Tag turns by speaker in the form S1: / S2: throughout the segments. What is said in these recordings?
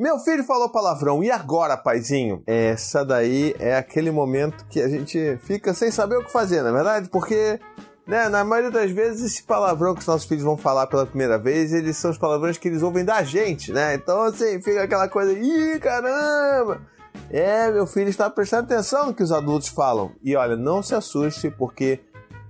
S1: Meu filho falou palavrão, e agora, paizinho? Essa daí é aquele momento que a gente fica sem saber o que fazer, na é verdade? Porque né, na maioria das vezes, esse palavrão que os nossos filhos vão falar pela primeira vez, eles são os palavrões que eles ouvem da gente, né? Então, assim, fica aquela coisa, ih, caramba! É, meu filho está prestando atenção no que os adultos falam. E olha, não se assuste, porque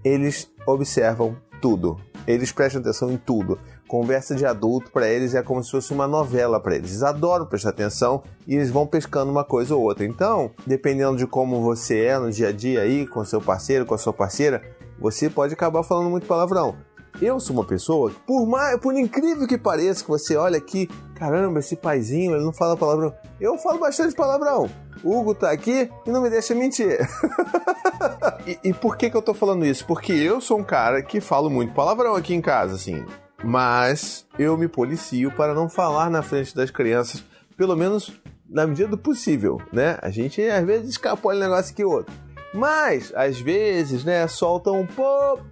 S1: eles observam tudo. Eles prestam atenção em tudo. Conversa de adulto para eles é como se fosse uma novela para eles. Eles adoram prestar atenção e eles vão pescando uma coisa ou outra. Então, dependendo de como você é no dia a dia aí, com seu parceiro, com a sua parceira, você pode acabar falando muito palavrão. Eu sou uma pessoa, por mais, por incrível que pareça, que você olha aqui, caramba, esse paizinho, ele não fala palavrão. Eu falo bastante palavrão. Hugo tá aqui e não me deixa mentir. e, e, por que que eu tô falando isso? Porque eu sou um cara que falo muito palavrão aqui em casa, assim. Mas eu me policio para não falar na frente das crianças, pelo menos na medida do possível, né? A gente às vezes escapa um negócio que outro. Mas, às vezes, né, solta um pop,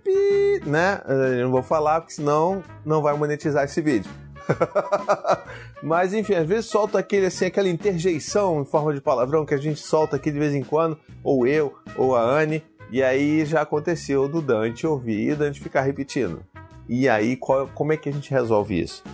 S1: né? Eu não vou falar, porque senão não vai monetizar esse vídeo. Mas enfim, às vezes solta aquele assim, aquela interjeição em forma de palavrão que a gente solta aqui de vez em quando, ou eu, ou a Anne, e aí já aconteceu do Dante ouvir e Dante ficar repetindo. E aí, qual, como é que a gente resolve isso?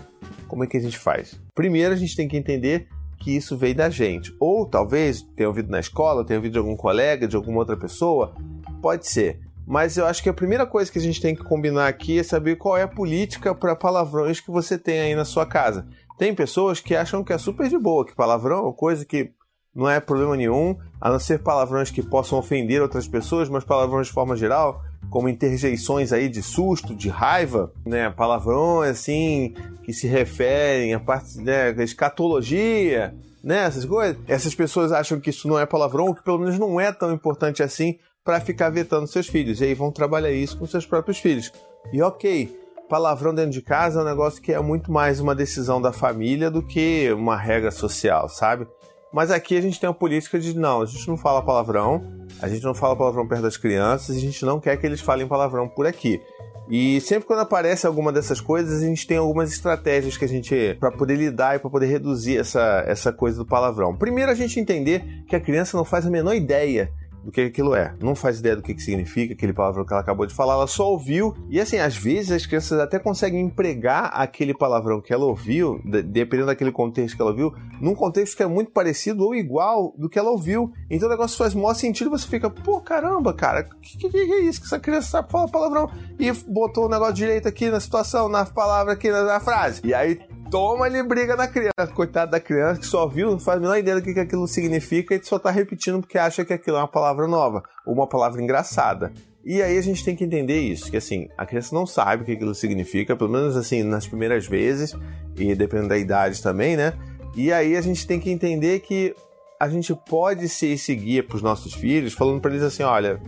S1: Como é que a gente faz? Primeiro, a gente tem que entender que isso veio da gente. Ou talvez tenha ouvido na escola, tenha ouvido de algum colega, de alguma outra pessoa. Pode ser. Mas eu acho que a primeira coisa que a gente tem que combinar aqui é saber qual é a política para palavrões que você tem aí na sua casa. Tem pessoas que acham que é super de boa, que palavrão é coisa que não é problema nenhum, a não ser palavrões que possam ofender outras pessoas, mas palavrões de forma geral, como interjeições aí de susto, de raiva, né, palavrões assim que se referem a parte, né, escatologia, né, essas coisas. Essas pessoas acham que isso não é palavrão, que pelo menos não é tão importante assim para ficar vetando seus filhos. E aí vão trabalhar isso com seus próprios filhos. E ok, palavrão dentro de casa é um negócio que é muito mais uma decisão da família do que uma regra social, sabe? Mas aqui a gente tem a política de não, a gente não fala palavrão, a gente não fala palavrão perto das crianças, a gente não quer que eles falem palavrão por aqui. E sempre quando aparece alguma dessas coisas, a gente tem algumas estratégias que a gente para poder lidar e para poder reduzir essa, essa coisa do palavrão. Primeiro a gente entender que a criança não faz a menor ideia do que aquilo é. Não faz ideia do que, que significa aquele palavrão que ela acabou de falar, ela só ouviu. E assim, às vezes as crianças até conseguem empregar aquele palavrão que ela ouviu, dependendo daquele contexto que ela ouviu, num contexto que é muito parecido ou igual do que ela ouviu. Então o negócio faz maior sentido você fica, pô, caramba, cara, que, que, que é isso que essa criança sabe falar palavrão? E botou o negócio direito aqui na situação, na palavra aqui, na, na frase. E aí toma ele briga da criança. Coitado da criança que só viu, não faz a menor ideia do que, que aquilo significa e só tá repetindo porque acha que aquilo é uma palavra nova ou uma palavra engraçada. E aí a gente tem que entender isso, que assim, a criança não sabe o que aquilo significa, pelo menos assim, nas primeiras vezes, e dependendo da idade também, né? E aí a gente tem que entender que a gente pode ser esse guia para os nossos filhos, falando para eles assim, olha,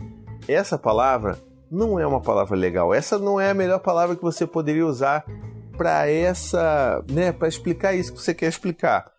S1: essa palavra não é uma palavra legal, essa não é a melhor palavra que você poderia usar para essa, né, para explicar isso que você quer explicar.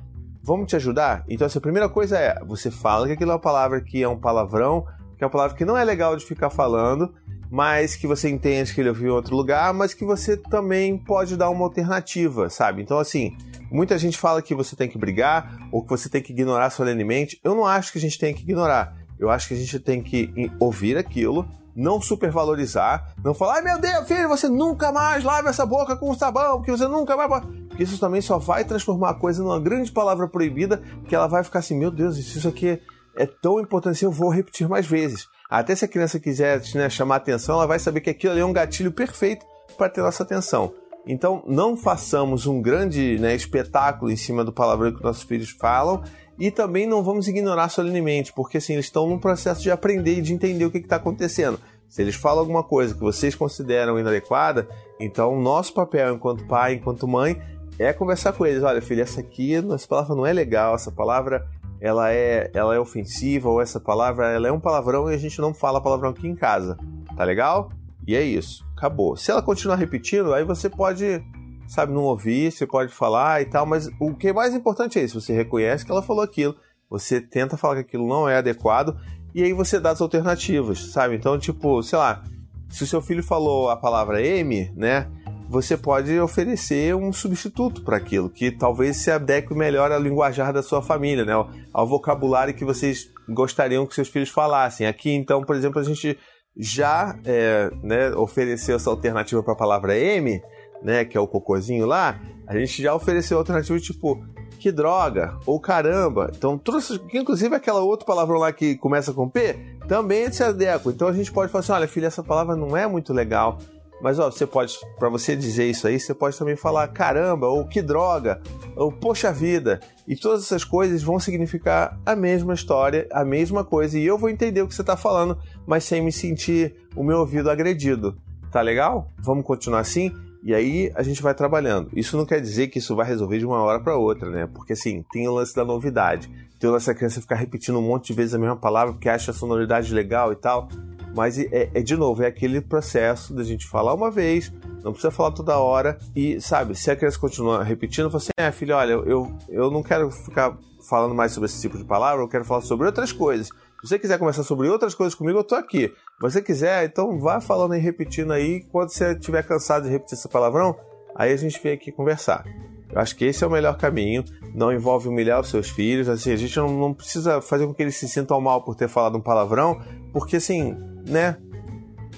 S1: Vamos te ajudar? Então, assim, a primeira coisa é, você fala que aquilo é uma palavra que é um palavrão, que é uma palavra que não é legal de ficar falando, mas que você entende que ele ouviu em outro lugar, mas que você também pode dar uma alternativa, sabe? Então, assim, muita gente fala que você tem que brigar ou que você tem que ignorar solenemente. Eu não acho que a gente tem que ignorar. Eu acho que a gente tem que ouvir aquilo, não supervalorizar, não falar, ai meu Deus, filho, você nunca mais lave essa boca com sabão, porque você nunca mais. Porque isso também só vai transformar a coisa numa grande palavra proibida, que ela vai ficar assim, meu Deus, isso aqui é tão importante, eu vou repetir mais vezes. Até se a criança quiser né, chamar atenção, ela vai saber que aquilo ali é um gatilho perfeito para ter nossa atenção. Então, não façamos um grande né, espetáculo em cima do palavrão que nossos filhos falam e também não vamos ignorar solenemente, porque assim, eles estão num processo de aprender e de entender o que está acontecendo. Se eles falam alguma coisa que vocês consideram inadequada, então o nosso papel enquanto pai, enquanto mãe, é conversar com eles. Olha, filho, essa aqui, essa palavra não é legal, essa palavra ela é, ela é ofensiva, ou essa palavra ela é um palavrão e a gente não fala palavrão aqui em casa. Tá legal? E é isso. Acabou. Se ela continuar repetindo, aí você pode sabe, não ouvir, você pode falar e tal, mas o que é mais importante é isso, você reconhece que ela falou aquilo, você tenta falar que aquilo não é adequado e aí você dá as alternativas, sabe? Então, tipo, sei lá, se o seu filho falou a palavra M, né? você pode oferecer um substituto para aquilo, que talvez se adeque melhor ao linguajar da sua família, né? ao vocabulário que vocês gostariam que seus filhos falassem. Aqui, então, por exemplo, a gente já é, né, ofereceu essa alternativa para a palavra M, né, que é o cocôzinho lá, a gente já ofereceu alternativa tipo que droga ou caramba. Então, trouxe, inclusive aquela outra palavra lá que começa com P, também se adequa. Então a gente pode falar assim: olha, filha, essa palavra não é muito legal. Mas ó, você pode, para você dizer isso aí, você pode também falar caramba, ou que droga, ou poxa vida. E todas essas coisas vão significar a mesma história, a mesma coisa. E eu vou entender o que você está falando, mas sem me sentir o meu ouvido agredido. Tá legal? Vamos continuar assim? E aí a gente vai trabalhando. Isso não quer dizer que isso vai resolver de uma hora para outra, né? Porque assim, tem o lance da novidade. Tem o lance da criança ficar repetindo um monte de vezes a mesma palavra porque acha a sonoridade legal e tal. Mas é, é, de novo, é aquele processo da gente falar uma vez, não precisa falar toda hora. E, sabe, se a criança continua repetindo, você assim: é, filho, olha, eu, eu não quero ficar falando mais sobre esse tipo de palavra, eu quero falar sobre outras coisas. Se você quiser conversar sobre outras coisas comigo, eu tô aqui. Se você quiser, então vá falando e repetindo aí. Quando você estiver cansado de repetir esse palavrão, aí a gente vem aqui conversar. Eu acho que esse é o melhor caminho. Não envolve humilhar os seus filhos. Assim, a gente não, não precisa fazer com que eles se sintam mal por ter falado um palavrão, porque assim, né?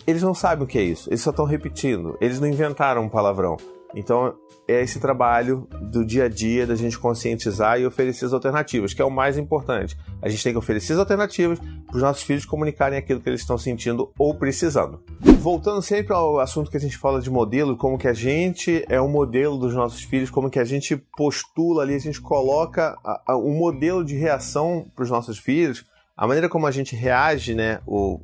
S1: Eles não sabem o que é isso, eles só estão repetindo, eles não inventaram um palavrão. Então é esse trabalho do dia a dia da gente conscientizar e oferecer as alternativas, que é o mais importante. A gente tem que oferecer as alternativas para os nossos filhos comunicarem aquilo que eles estão sentindo ou precisando. Voltando sempre ao assunto que a gente fala de modelo, como que a gente é o modelo dos nossos filhos, como que a gente postula ali, a gente coloca um modelo de reação para os nossos filhos a maneira como a gente reage né, o,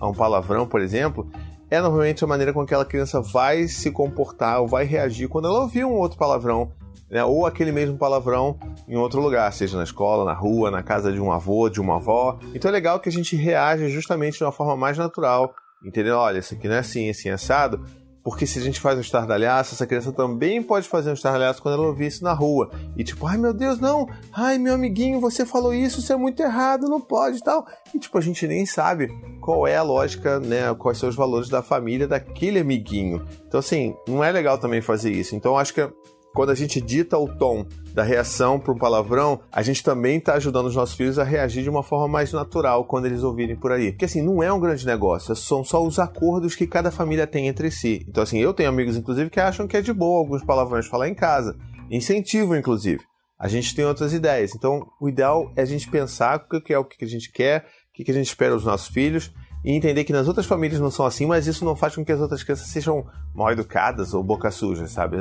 S1: a um palavrão, por exemplo, é normalmente a maneira com que aquela criança vai se comportar ou vai reagir quando ela ouvir um outro palavrão, né, ou aquele mesmo palavrão em outro lugar, seja na escola, na rua, na casa de um avô, de uma avó. Então é legal que a gente reaja justamente de uma forma mais natural, entendeu? Olha, isso aqui não é assim, assim, assado porque se a gente faz um estardalhaço, essa criança também pode fazer um estardalhaço quando ela ouvir isso na rua. E tipo, ai meu Deus, não! Ai, meu amiguinho, você falou isso, isso é muito errado, não pode e tal. E tipo, a gente nem sabe qual é a lógica, né? Quais são os valores da família daquele amiguinho. Então, assim, não é legal também fazer isso. Então, acho que quando a gente dita o tom da reação para um palavrão, a gente também está ajudando os nossos filhos a reagir de uma forma mais natural quando eles ouvirem por aí. Porque assim, não é um grande negócio, são só os acordos que cada família tem entre si. Então assim, eu tenho amigos inclusive que acham que é de boa alguns palavrões falar em casa. Incentivo, inclusive. A gente tem outras ideias. Então, o ideal é a gente pensar o que é o que a gente quer, o que a gente espera dos nossos filhos e entender que nas outras famílias não são assim, mas isso não faz com que as outras crianças sejam mal educadas ou boca sujas, sabe?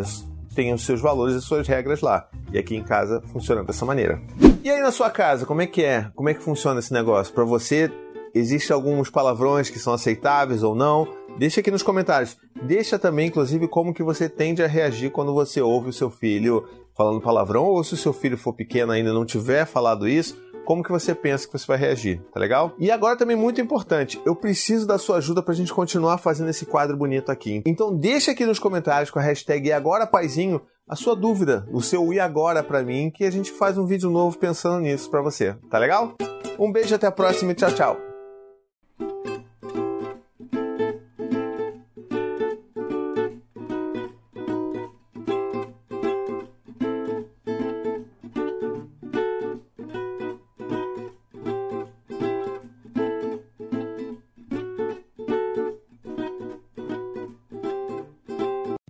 S1: Tem os seus valores e suas regras lá. E aqui em casa funciona dessa maneira. E aí na sua casa, como é que é? Como é que funciona esse negócio? Para você, existem alguns palavrões que são aceitáveis ou não? Deixa aqui nos comentários. Deixa também, inclusive, como que você tende a reagir quando você ouve o seu filho falando palavrão, ou se o seu filho for pequeno ainda não tiver falado isso, como que você pensa que você vai reagir, tá legal? E agora também muito importante, eu preciso da sua ajuda pra gente continuar fazendo esse quadro bonito aqui. Então deixa aqui nos comentários com a hashtag agora paizinho a sua dúvida, o seu e agora para mim, que a gente faz um vídeo novo pensando nisso para você, tá legal? Um beijo até a próxima e tchau, tchau.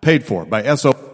S2: paid for by SO.